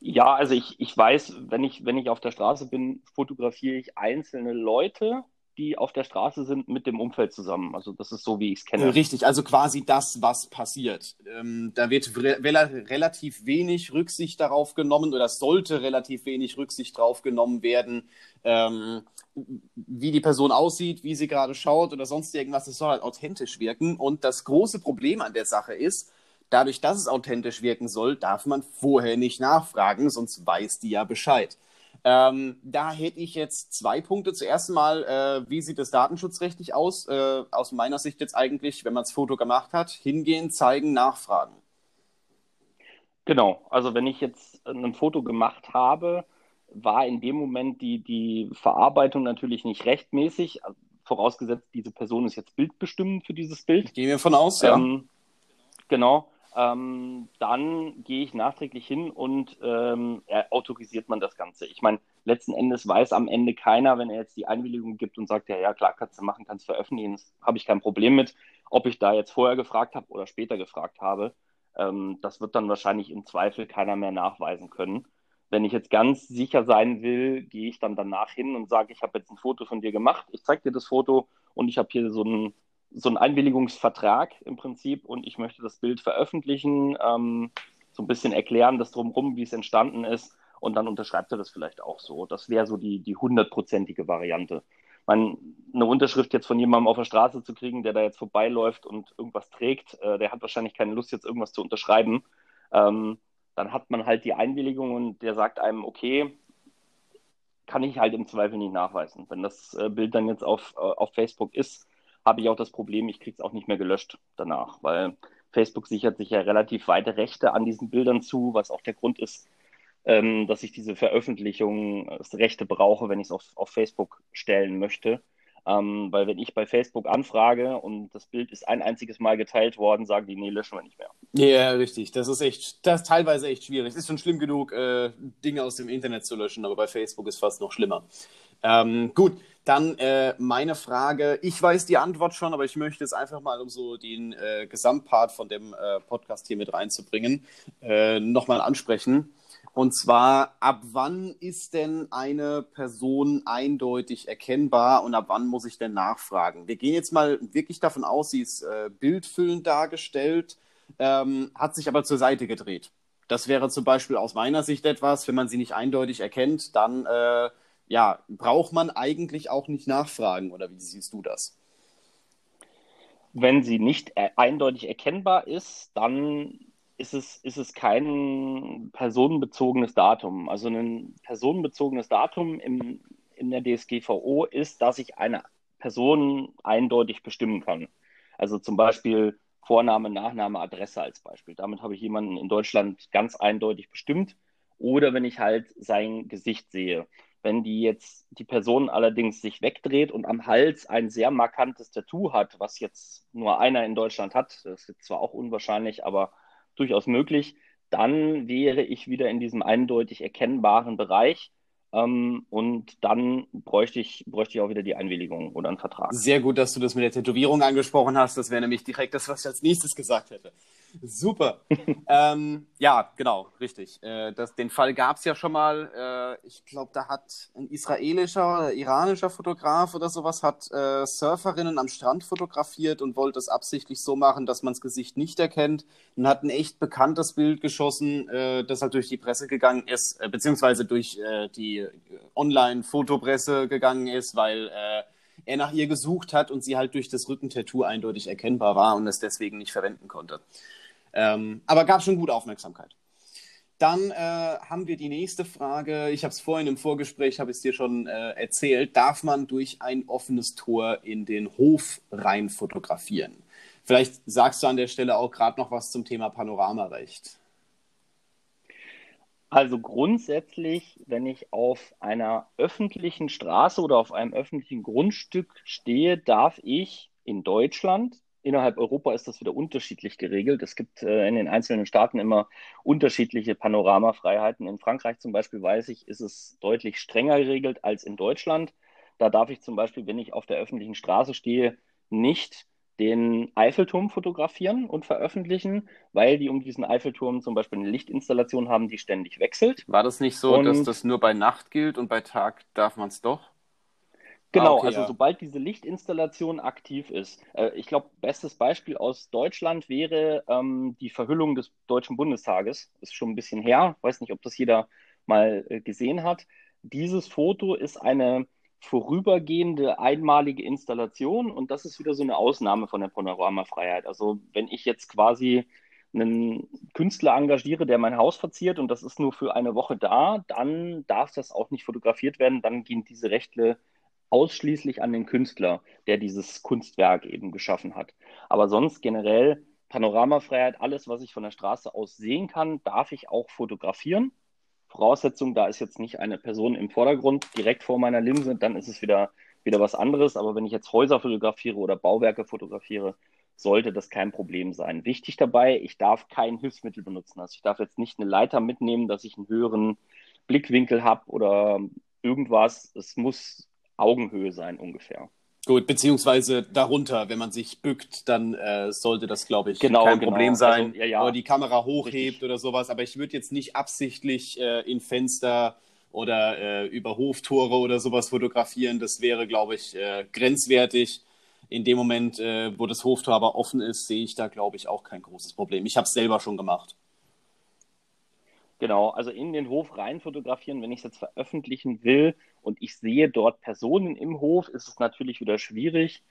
Ja, also ich, ich weiß, wenn ich, wenn ich auf der Straße bin, fotografiere ich einzelne Leute die auf der Straße sind, mit dem Umfeld zusammen. Also das ist so, wie ich es kenne. Richtig, also quasi das, was passiert. Ähm, da wird re relativ wenig Rücksicht darauf genommen oder sollte relativ wenig Rücksicht darauf genommen werden, ähm, wie die Person aussieht, wie sie gerade schaut oder sonst irgendwas. Es soll halt authentisch wirken. Und das große Problem an der Sache ist, dadurch, dass es authentisch wirken soll, darf man vorher nicht nachfragen, sonst weiß die ja Bescheid. Ähm, da hätte ich jetzt zwei Punkte. Zuerst mal, äh, wie sieht es datenschutzrechtlich aus? Äh, aus meiner Sicht jetzt eigentlich, wenn man das Foto gemacht hat, hingehen, zeigen, nachfragen. Genau, also wenn ich jetzt ein Foto gemacht habe, war in dem Moment die, die Verarbeitung natürlich nicht rechtmäßig, vorausgesetzt, diese Person ist jetzt bildbestimmend für dieses Bild. Gehen wir von aus, ja. Ähm, genau ähm, dann gehe ich nachträglich hin und ähm, autorisiert man das Ganze. Ich meine, letzten Endes weiß am Ende keiner, wenn er jetzt die Einwilligung gibt und sagt, ja, ja, klar, kannst du machen, kannst du veröffentlichen, habe ich kein Problem mit. Ob ich da jetzt vorher gefragt habe oder später gefragt habe, ähm, das wird dann wahrscheinlich im Zweifel keiner mehr nachweisen können, Wenn ich jetzt ganz sicher sein will, gehe ich dann danach hin und sage, ich habe jetzt ein Foto von dir gemacht, ich zeige dir das Foto und ich habe hier so einen, so einen Einwilligungsvertrag im Prinzip und ich möchte das Bild veröffentlichen, ähm, so ein bisschen erklären, das drumherum, wie es entstanden ist und dann unterschreibt er das vielleicht auch so. Das wäre so die, die hundertprozentige Variante. Man, eine Unterschrift jetzt von jemandem auf der Straße zu kriegen, der da jetzt vorbeiläuft und irgendwas trägt, äh, der hat wahrscheinlich keine Lust, jetzt irgendwas zu unterschreiben. Ähm, dann hat man halt die Einwilligung und der sagt einem, okay, kann ich halt im Zweifel nicht nachweisen. Wenn das äh, Bild dann jetzt auf, äh, auf Facebook ist, habe ich auch das Problem, ich kriege es auch nicht mehr gelöscht danach, weil Facebook sichert sich ja relativ weite Rechte an diesen Bildern zu, was auch der Grund ist, ähm, dass ich diese Veröffentlichungsrechte brauche, wenn ich es auf, auf Facebook stellen möchte. Ähm, weil wenn ich bei Facebook anfrage und das Bild ist ein einziges Mal geteilt worden, sagen die, nee, löschen wir nicht mehr. Ja, richtig. Das ist echt, das ist teilweise echt schwierig. Es ist schon schlimm genug, äh, Dinge aus dem Internet zu löschen, aber bei Facebook ist fast noch schlimmer. Ähm, gut, dann äh, meine Frage. Ich weiß die Antwort schon, aber ich möchte es einfach mal, um so den äh, Gesamtpart von dem äh, Podcast hier mit reinzubringen, äh, nochmal ansprechen. Und zwar, ab wann ist denn eine Person eindeutig erkennbar und ab wann muss ich denn nachfragen? Wir gehen jetzt mal wirklich davon aus, sie ist äh, bildfüllend dargestellt, ähm, hat sich aber zur Seite gedreht. Das wäre zum Beispiel aus meiner Sicht etwas, wenn man sie nicht eindeutig erkennt, dann äh, ja, braucht man eigentlich auch nicht nachfragen, oder wie siehst du das? Wenn sie nicht äh, eindeutig erkennbar ist, dann ist es, ist es kein personenbezogenes Datum. Also ein personenbezogenes Datum im, in der DSGVO ist, dass ich eine Person eindeutig bestimmen kann. Also zum Beispiel Vorname, Nachname, Adresse als Beispiel. Damit habe ich jemanden in Deutschland ganz eindeutig bestimmt. Oder wenn ich halt sein Gesicht sehe. Wenn die jetzt die Person allerdings sich wegdreht und am Hals ein sehr markantes Tattoo hat, was jetzt nur einer in Deutschland hat, das ist zwar auch unwahrscheinlich, aber durchaus möglich, dann wäre ich wieder in diesem eindeutig erkennbaren Bereich. Ähm, und dann bräuchte ich, bräuchte ich auch wieder die Einwilligung oder einen Vertrag. Sehr gut, dass du das mit der Tätowierung angesprochen hast. Das wäre nämlich direkt das, was ich als nächstes gesagt hätte. Super. ähm, ja, genau, richtig. Äh, das, den Fall gab es ja schon mal. Äh, ich glaube, da hat ein israelischer oder iranischer Fotograf oder sowas hat äh, Surferinnen am Strand fotografiert und wollte es absichtlich so machen, dass man das Gesicht nicht erkennt und hat ein echt bekanntes Bild geschossen, äh, das halt durch die Presse gegangen ist, äh, beziehungsweise durch äh, die Online-Fotopresse gegangen ist, weil er nach ihr gesucht hat und sie halt durch das Rückentattoo eindeutig erkennbar war und es deswegen nicht verwenden konnte. Ähm, aber gab schon gut Aufmerksamkeit. Dann äh, haben wir die nächste Frage. Ich habe es vorhin im Vorgespräch, habe es dir schon äh, erzählt. Darf man durch ein offenes Tor in den Hof rein fotografieren? Vielleicht sagst du an der Stelle auch gerade noch was zum Thema Panoramarecht. Also grundsätzlich, wenn ich auf einer öffentlichen Straße oder auf einem öffentlichen Grundstück stehe, darf ich in Deutschland Innerhalb Europa ist das wieder unterschiedlich geregelt. Es gibt äh, in den einzelnen Staaten immer unterschiedliche Panoramafreiheiten. In Frankreich zum Beispiel weiß ich, ist es deutlich strenger geregelt als in Deutschland. Da darf ich zum Beispiel, wenn ich auf der öffentlichen Straße stehe, nicht den Eiffelturm fotografieren und veröffentlichen, weil die um diesen Eiffelturm zum Beispiel eine Lichtinstallation haben, die ständig wechselt. War das nicht so, und, dass das nur bei Nacht gilt und bei Tag darf man es doch? Genau, ah, okay, also ja. sobald diese Lichtinstallation aktiv ist. Äh, ich glaube, bestes Beispiel aus Deutschland wäre ähm, die Verhüllung des Deutschen Bundestages. Ist schon ein bisschen her. Weiß nicht, ob das jeder mal äh, gesehen hat. Dieses Foto ist eine vorübergehende einmalige Installation und das ist wieder so eine Ausnahme von der Panoramafreiheit. Also wenn ich jetzt quasi einen Künstler engagiere, der mein Haus verziert und das ist nur für eine Woche da, dann darf das auch nicht fotografiert werden. Dann gehen diese Rechte ausschließlich an den Künstler, der dieses Kunstwerk eben geschaffen hat. Aber sonst generell Panoramafreiheit, alles, was ich von der Straße aus sehen kann, darf ich auch fotografieren. Voraussetzung, da ist jetzt nicht eine Person im Vordergrund direkt vor meiner Linse, dann ist es wieder, wieder was anderes. Aber wenn ich jetzt Häuser fotografiere oder Bauwerke fotografiere, sollte das kein Problem sein. Wichtig dabei, ich darf kein Hilfsmittel benutzen. Also ich darf jetzt nicht eine Leiter mitnehmen, dass ich einen höheren Blickwinkel habe oder irgendwas. Es muss Augenhöhe sein ungefähr. Gut, beziehungsweise darunter, wenn man sich bückt, dann äh, sollte das, glaube ich, genau, kein genau. Problem sein. Also, ja, ja. Oder die Kamera hochhebt Richtig. oder sowas. Aber ich würde jetzt nicht absichtlich äh, in Fenster oder äh, über Hoftore oder sowas fotografieren. Das wäre, glaube ich, äh, grenzwertig. In dem Moment, äh, wo das Hoftor aber offen ist, sehe ich da, glaube ich, auch kein großes Problem. Ich habe es selber schon gemacht. Genau, also in den Hof rein fotografieren, wenn ich es jetzt veröffentlichen will und ich sehe dort Personen im Hof, ist es natürlich wieder schwierig.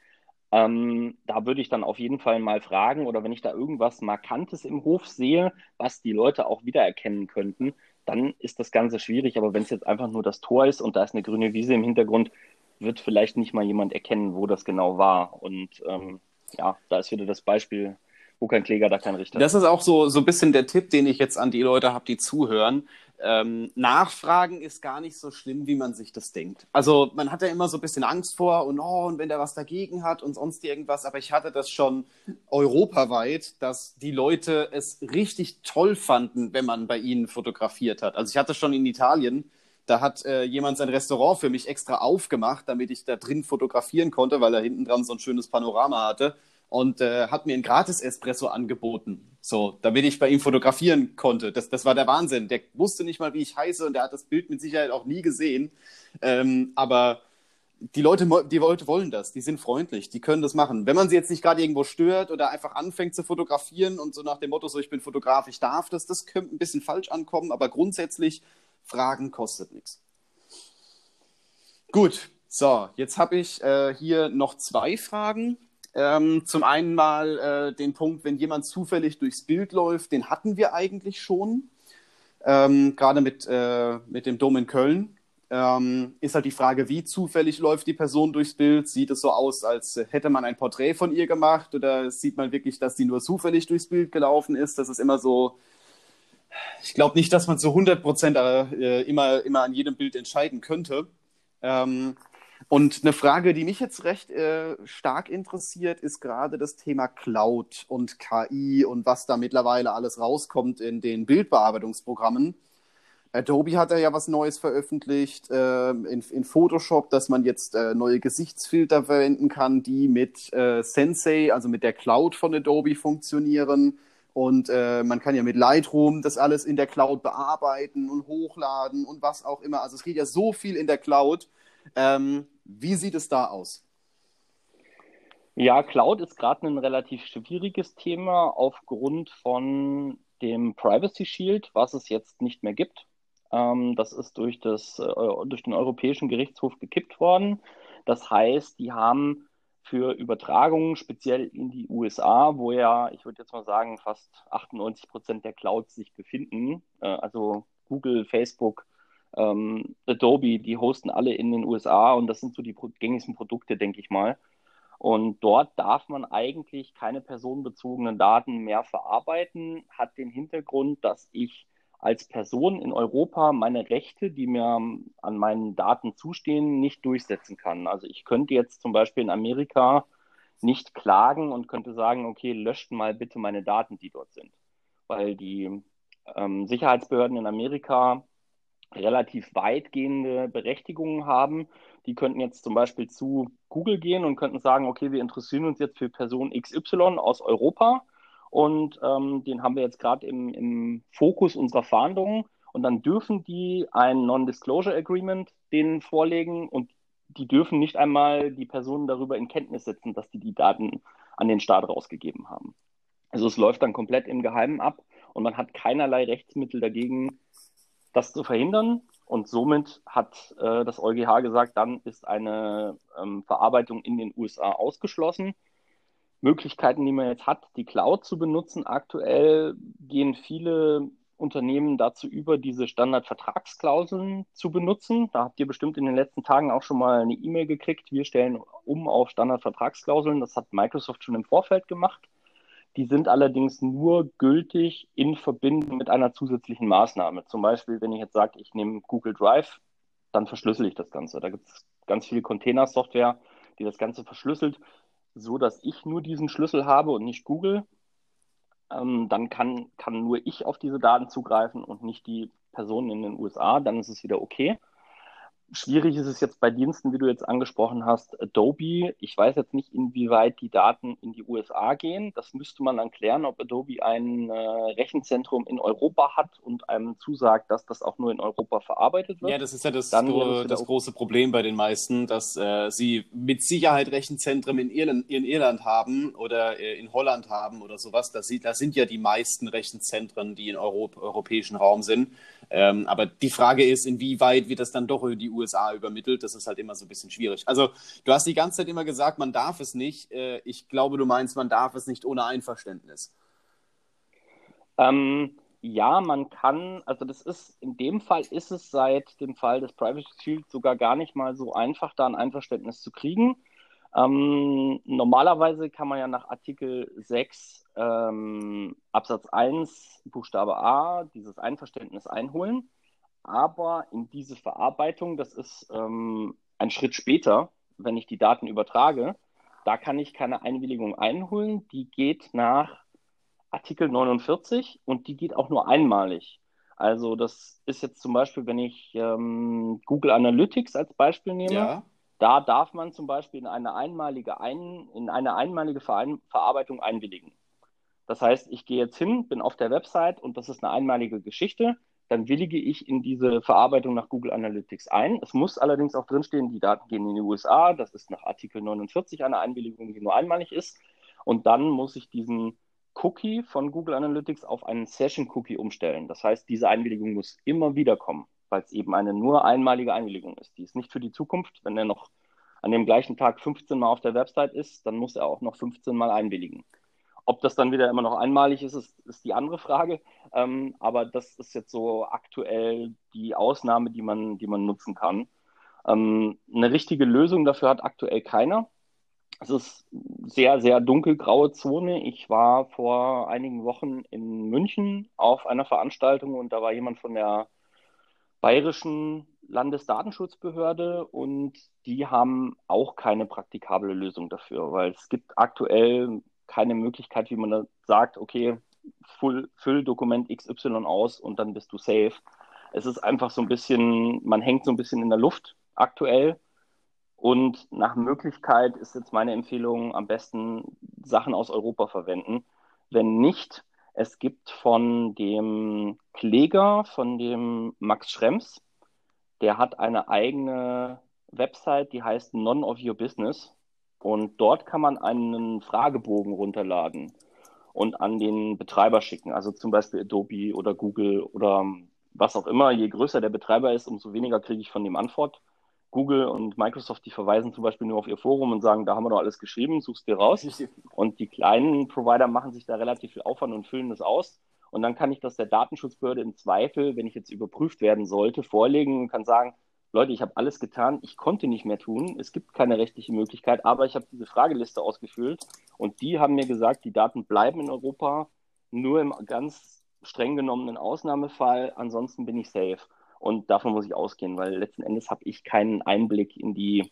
Ähm, da würde ich dann auf jeden Fall mal fragen oder wenn ich da irgendwas Markantes im Hof sehe, was die Leute auch wiedererkennen könnten, dann ist das Ganze schwierig. Aber wenn es jetzt einfach nur das Tor ist und da ist eine grüne Wiese im Hintergrund, wird vielleicht nicht mal jemand erkennen, wo das genau war. Und ähm, ja, da ist wieder das Beispiel wo kein Kläger, da kein Richter. Das ist auch so, so ein bisschen der Tipp, den ich jetzt an die Leute habe, die zuhören. Ähm, Nachfragen ist gar nicht so schlimm, wie man sich das denkt. Also man hat ja immer so ein bisschen Angst vor und oh, und wenn der was dagegen hat und sonst irgendwas, aber ich hatte das schon europaweit, dass die Leute es richtig toll fanden, wenn man bei ihnen fotografiert hat. Also ich hatte schon in Italien, da hat äh, jemand sein Restaurant für mich extra aufgemacht, damit ich da drin fotografieren konnte, weil er hinten dran so ein schönes Panorama hatte und äh, hat mir ein Gratis-Espresso angeboten, so, damit ich bei ihm fotografieren konnte. Das, das war der Wahnsinn. Der wusste nicht mal, wie ich heiße und der hat das Bild mit Sicherheit auch nie gesehen. Ähm, aber die Leute, die Leute wollen das, die sind freundlich, die können das machen. Wenn man sie jetzt nicht gerade irgendwo stört oder einfach anfängt zu fotografieren und so nach dem Motto, so ich bin Fotograf, ich darf das, das könnte ein bisschen falsch ankommen, aber grundsätzlich, Fragen kostet nichts. Gut, so, jetzt habe ich äh, hier noch zwei Fragen. Ähm, zum einen mal äh, den Punkt, wenn jemand zufällig durchs Bild läuft, den hatten wir eigentlich schon. Ähm, Gerade mit, äh, mit dem Dom in Köln. Ähm, ist halt die Frage, wie zufällig läuft die Person durchs Bild? Sieht es so aus, als hätte man ein Porträt von ihr gemacht oder sieht man wirklich, dass die nur zufällig durchs Bild gelaufen ist? Das ist immer so. Ich glaube nicht, dass man zu 100 Prozent äh, immer, immer an jedem Bild entscheiden könnte. Ähm, und eine Frage, die mich jetzt recht äh, stark interessiert, ist gerade das Thema Cloud und KI und was da mittlerweile alles rauskommt in den Bildbearbeitungsprogrammen. Adobe hat ja was Neues veröffentlicht äh, in, in, Photoshop, dass man jetzt äh, neue Gesichtsfilter verwenden kann, die mit äh, Sensei, also mit der Cloud von Adobe funktionieren. Und äh, man kann ja mit Lightroom das alles in der Cloud bearbeiten und hochladen und was auch immer. Also es geht ja so viel in der Cloud. Ähm, wie sieht es da aus? Ja, Cloud ist gerade ein relativ schwieriges Thema aufgrund von dem Privacy Shield, was es jetzt nicht mehr gibt. Ähm, das ist durch, das, äh, durch den Europäischen Gerichtshof gekippt worden. Das heißt, die haben für Übertragungen, speziell in die USA, wo ja, ich würde jetzt mal sagen, fast 98 Prozent der Clouds sich befinden, äh, also Google, Facebook, ähm, Adobe, die hosten alle in den USA und das sind so die gängigsten Produkte, denke ich mal. Und dort darf man eigentlich keine personenbezogenen Daten mehr verarbeiten, hat den Hintergrund, dass ich als Person in Europa meine Rechte, die mir an meinen Daten zustehen, nicht durchsetzen kann. Also ich könnte jetzt zum Beispiel in Amerika nicht klagen und könnte sagen, okay, löscht mal bitte meine Daten, die dort sind. Weil die ähm, Sicherheitsbehörden in Amerika relativ weitgehende Berechtigungen haben. Die könnten jetzt zum Beispiel zu Google gehen und könnten sagen, okay, wir interessieren uns jetzt für Person XY aus Europa und ähm, den haben wir jetzt gerade im, im Fokus unserer Fahndungen und dann dürfen die ein Non-Disclosure Agreement denen vorlegen und die dürfen nicht einmal die Personen darüber in Kenntnis setzen, dass die die Daten an den Staat rausgegeben haben. Also es läuft dann komplett im Geheimen ab und man hat keinerlei Rechtsmittel dagegen, das zu verhindern. Und somit hat äh, das EuGH gesagt, dann ist eine ähm, Verarbeitung in den USA ausgeschlossen. Möglichkeiten, die man jetzt hat, die Cloud zu benutzen. Aktuell gehen viele Unternehmen dazu über, diese Standardvertragsklauseln zu benutzen. Da habt ihr bestimmt in den letzten Tagen auch schon mal eine E-Mail gekriegt. Wir stellen um auf Standardvertragsklauseln. Das hat Microsoft schon im Vorfeld gemacht. Die sind allerdings nur gültig in Verbindung mit einer zusätzlichen Maßnahme. Zum Beispiel, wenn ich jetzt sage, ich nehme Google Drive, dann verschlüssel ich das Ganze. Da gibt es ganz viel Container-Software, die das Ganze verschlüsselt, so dass ich nur diesen Schlüssel habe und nicht Google. Ähm, dann kann, kann nur ich auf diese Daten zugreifen und nicht die Personen in den USA. Dann ist es wieder okay. Schwierig ist es jetzt bei Diensten, wie du jetzt angesprochen hast, Adobe. Ich weiß jetzt nicht, inwieweit die Daten in die USA gehen. Das müsste man dann klären, ob Adobe ein äh, Rechenzentrum in Europa hat und einem zusagt, dass das auch nur in Europa verarbeitet wird. Ja, das ist ja das, gro das große Problem bei den meisten, dass äh, sie mit Sicherheit Rechenzentren in Irland, in Irland haben oder äh, in Holland haben oder sowas. Das, das sind ja die meisten Rechenzentren, die im Europ europäischen Raum sind. Ähm, aber die Frage ist, inwieweit wird das dann doch über die USA übermittelt? Das ist halt immer so ein bisschen schwierig. Also, du hast die ganze Zeit immer gesagt, man darf es nicht. Äh, ich glaube, du meinst, man darf es nicht ohne Einverständnis. Ähm, ja, man kann, also das ist, in dem Fall ist es seit dem Fall des Privacy Shield sogar gar nicht mal so einfach, da ein Einverständnis zu kriegen. Ähm, normalerweise kann man ja nach Artikel 6 ähm, Absatz 1 Buchstabe A dieses Einverständnis einholen. Aber in diese Verarbeitung, das ist ähm, ein Schritt später, wenn ich die Daten übertrage, da kann ich keine Einwilligung einholen. Die geht nach Artikel 49 und die geht auch nur einmalig. Also das ist jetzt zum Beispiel, wenn ich ähm, Google Analytics als Beispiel nehme. Ja da darf man zum Beispiel in eine einmalige, ein, in eine einmalige Verein, Verarbeitung einwilligen. Das heißt, ich gehe jetzt hin, bin auf der Website und das ist eine einmalige Geschichte. Dann willige ich in diese Verarbeitung nach Google Analytics ein. Es muss allerdings auch drinstehen, die Daten gehen in die USA. Das ist nach Artikel 49 eine Einwilligung, die nur einmalig ist. Und dann muss ich diesen Cookie von Google Analytics auf einen Session Cookie umstellen. Das heißt, diese Einwilligung muss immer wieder kommen weil es eben eine nur einmalige Einwilligung ist. Die ist nicht für die Zukunft. Wenn er noch an dem gleichen Tag 15 Mal auf der Website ist, dann muss er auch noch 15 Mal einwilligen. Ob das dann wieder immer noch einmalig ist, ist, ist die andere Frage. Ähm, aber das ist jetzt so aktuell die Ausnahme, die man, die man nutzen kann. Ähm, eine richtige Lösung dafür hat aktuell keiner. Es ist sehr, sehr dunkelgraue Zone. Ich war vor einigen Wochen in München auf einer Veranstaltung und da war jemand von der bayerischen Landesdatenschutzbehörde und die haben auch keine praktikable Lösung dafür, weil es gibt aktuell keine Möglichkeit, wie man sagt, okay, full, füll Dokument XY aus und dann bist du safe. Es ist einfach so ein bisschen, man hängt so ein bisschen in der Luft aktuell. Und nach Möglichkeit ist jetzt meine Empfehlung, am besten Sachen aus Europa verwenden. Wenn nicht, es gibt von dem Kläger, von dem Max Schrems, der hat eine eigene Website, die heißt None of Your Business. Und dort kann man einen Fragebogen runterladen und an den Betreiber schicken. Also zum Beispiel Adobe oder Google oder was auch immer. Je größer der Betreiber ist, umso weniger kriege ich von dem Antwort. Google und Microsoft, die verweisen zum Beispiel nur auf ihr Forum und sagen, da haben wir doch alles geschrieben, suchst dir raus. [LAUGHS] Und die kleinen Provider machen sich da relativ viel Aufwand und füllen das aus. Und dann kann ich das der Datenschutzbehörde im Zweifel, wenn ich jetzt überprüft werden sollte, vorlegen und kann sagen, Leute, ich habe alles getan, ich konnte nicht mehr tun, es gibt keine rechtliche Möglichkeit, aber ich habe diese Frageliste ausgefüllt und die haben mir gesagt, die Daten bleiben in Europa, nur im ganz streng genommenen Ausnahmefall, ansonsten bin ich safe. Und davon muss ich ausgehen, weil letzten Endes habe ich keinen Einblick in die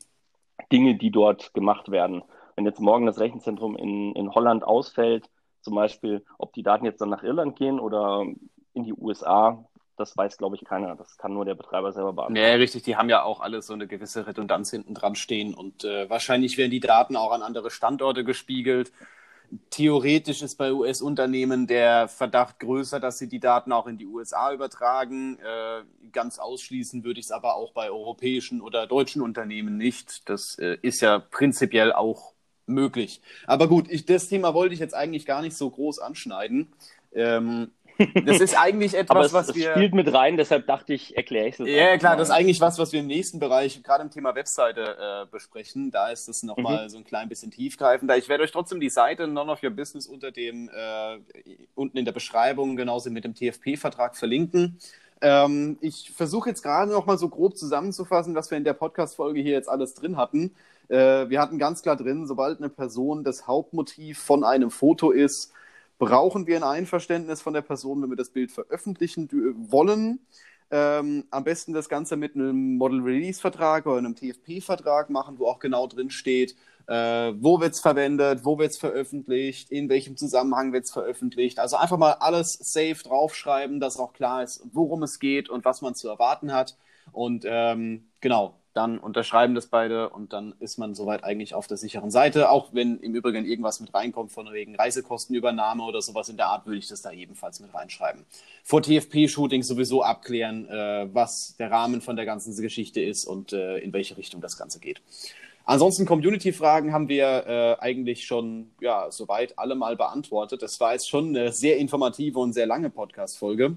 Dinge, die dort gemacht werden. Wenn jetzt morgen das Rechenzentrum in, in Holland ausfällt, zum Beispiel, ob die Daten jetzt dann nach Irland gehen oder in die USA, das weiß, glaube ich, keiner. Das kann nur der Betreiber selber beantworten. Ja, richtig. Die haben ja auch alle so eine gewisse Redundanz hinten dran stehen und äh, wahrscheinlich werden die Daten auch an andere Standorte gespiegelt. Theoretisch ist bei US-Unternehmen der Verdacht größer, dass sie die Daten auch in die USA übertragen. Äh, ganz ausschließen würde ich es aber auch bei europäischen oder deutschen Unternehmen nicht. Das äh, ist ja prinzipiell auch möglich. Aber gut, ich, das Thema wollte ich jetzt eigentlich gar nicht so groß anschneiden. Ähm, das ist eigentlich [LAUGHS] etwas, es, was wir. spielt mit rein, deshalb dachte ich, erkläre ich es. Ja, klar, mal. das ist eigentlich was, was wir im nächsten Bereich, gerade im Thema Webseite, äh, besprechen. Da ist es nochmal mhm. so ein klein bisschen tiefgreifender. Ich werde euch trotzdem die Seite None of Your Business unter dem, äh, unten in der Beschreibung, genauso mit dem TFP-Vertrag verlinken. Ähm, ich versuche jetzt gerade nochmal so grob zusammenzufassen, was wir in der Podcast-Folge hier jetzt alles drin hatten. Äh, wir hatten ganz klar drin, sobald eine Person das Hauptmotiv von einem Foto ist, brauchen wir ein Einverständnis von der Person, wenn wir das Bild veröffentlichen wollen. Ähm, am besten das Ganze mit einem Model Release Vertrag oder einem TFP Vertrag machen, wo auch genau drin steht, äh, wo wird es verwendet, wo wird es veröffentlicht, in welchem Zusammenhang wird es veröffentlicht. Also einfach mal alles safe draufschreiben, dass auch klar ist, worum es geht und was man zu erwarten hat. Und ähm, Genau, dann unterschreiben das beide und dann ist man soweit eigentlich auf der sicheren Seite. Auch wenn im Übrigen irgendwas mit reinkommt von wegen Reisekostenübernahme oder sowas in der Art, würde ich das da ebenfalls mit reinschreiben. Vor TFP-Shooting sowieso abklären, äh, was der Rahmen von der ganzen Geschichte ist und äh, in welche Richtung das Ganze geht. Ansonsten Community-Fragen haben wir äh, eigentlich schon ja soweit alle mal beantwortet. Das war jetzt schon eine sehr informative und sehr lange Podcast-Folge.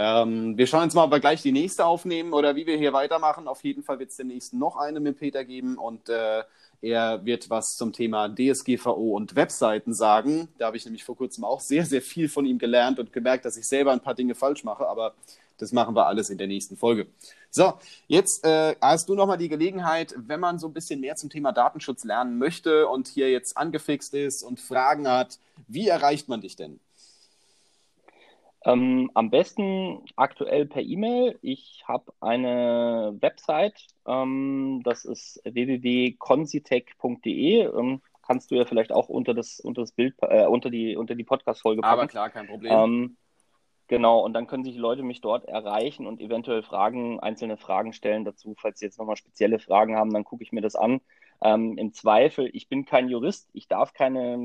Ähm, wir schauen jetzt mal, ob wir gleich die nächste aufnehmen oder wie wir hier weitermachen. Auf jeden Fall wird es demnächst noch eine mit Peter geben und äh, er wird was zum Thema DSGVO und Webseiten sagen. Da habe ich nämlich vor kurzem auch sehr, sehr viel von ihm gelernt und gemerkt, dass ich selber ein paar Dinge falsch mache, aber das machen wir alles in der nächsten Folge. So, jetzt äh, hast du nochmal die Gelegenheit, wenn man so ein bisschen mehr zum Thema Datenschutz lernen möchte und hier jetzt angefixt ist und Fragen hat, wie erreicht man dich denn? Ähm, am besten aktuell per E-Mail. Ich habe eine Website, ähm, das ist www.consitech.de. Ähm, kannst du ja vielleicht auch unter das, unter das Bild, äh, unter die, unter die Podcast-Folge packen. Aber klar, kein Problem. Ähm, genau, und dann können sich die Leute mich dort erreichen und eventuell Fragen, einzelne Fragen stellen dazu. Falls sie jetzt nochmal spezielle Fragen haben, dann gucke ich mir das an. Ähm, Im Zweifel, ich bin kein Jurist, ich darf keine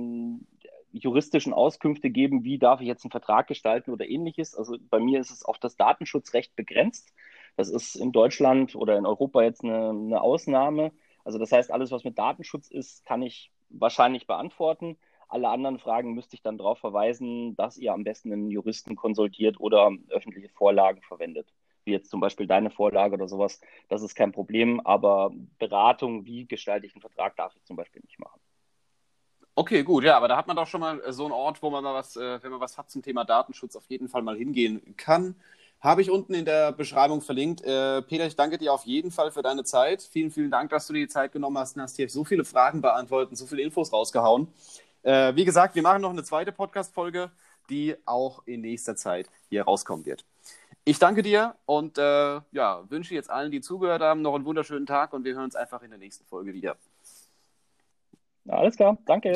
juristischen Auskünfte geben, wie darf ich jetzt einen Vertrag gestalten oder ähnliches. Also bei mir ist es auf das Datenschutzrecht begrenzt. Das ist in Deutschland oder in Europa jetzt eine, eine Ausnahme. Also das heißt, alles, was mit Datenschutz ist, kann ich wahrscheinlich beantworten. Alle anderen Fragen müsste ich dann darauf verweisen, dass ihr am besten einen Juristen konsultiert oder öffentliche Vorlagen verwendet. Wie jetzt zum Beispiel deine Vorlage oder sowas. Das ist kein Problem. Aber Beratung, wie gestalte ich einen Vertrag, darf ich zum Beispiel nicht machen. Okay, gut, ja, aber da hat man doch schon mal äh, so einen Ort, wo man mal was, äh, wenn man was hat zum Thema Datenschutz, auf jeden Fall mal hingehen kann. Habe ich unten in der Beschreibung verlinkt. Äh, Peter, ich danke dir auf jeden Fall für deine Zeit. Vielen, vielen Dank, dass du dir die Zeit genommen hast und hast hier so viele Fragen beantwortet so viele Infos rausgehauen. Wie gesagt, wir machen noch eine zweite Podcast-Folge, die auch in nächster Zeit hier rauskommen wird. Ich danke dir und äh, ja, wünsche jetzt allen, die zugehört haben, noch einen wunderschönen Tag und wir hören uns einfach in der nächsten Folge wieder. Alles klar, danke.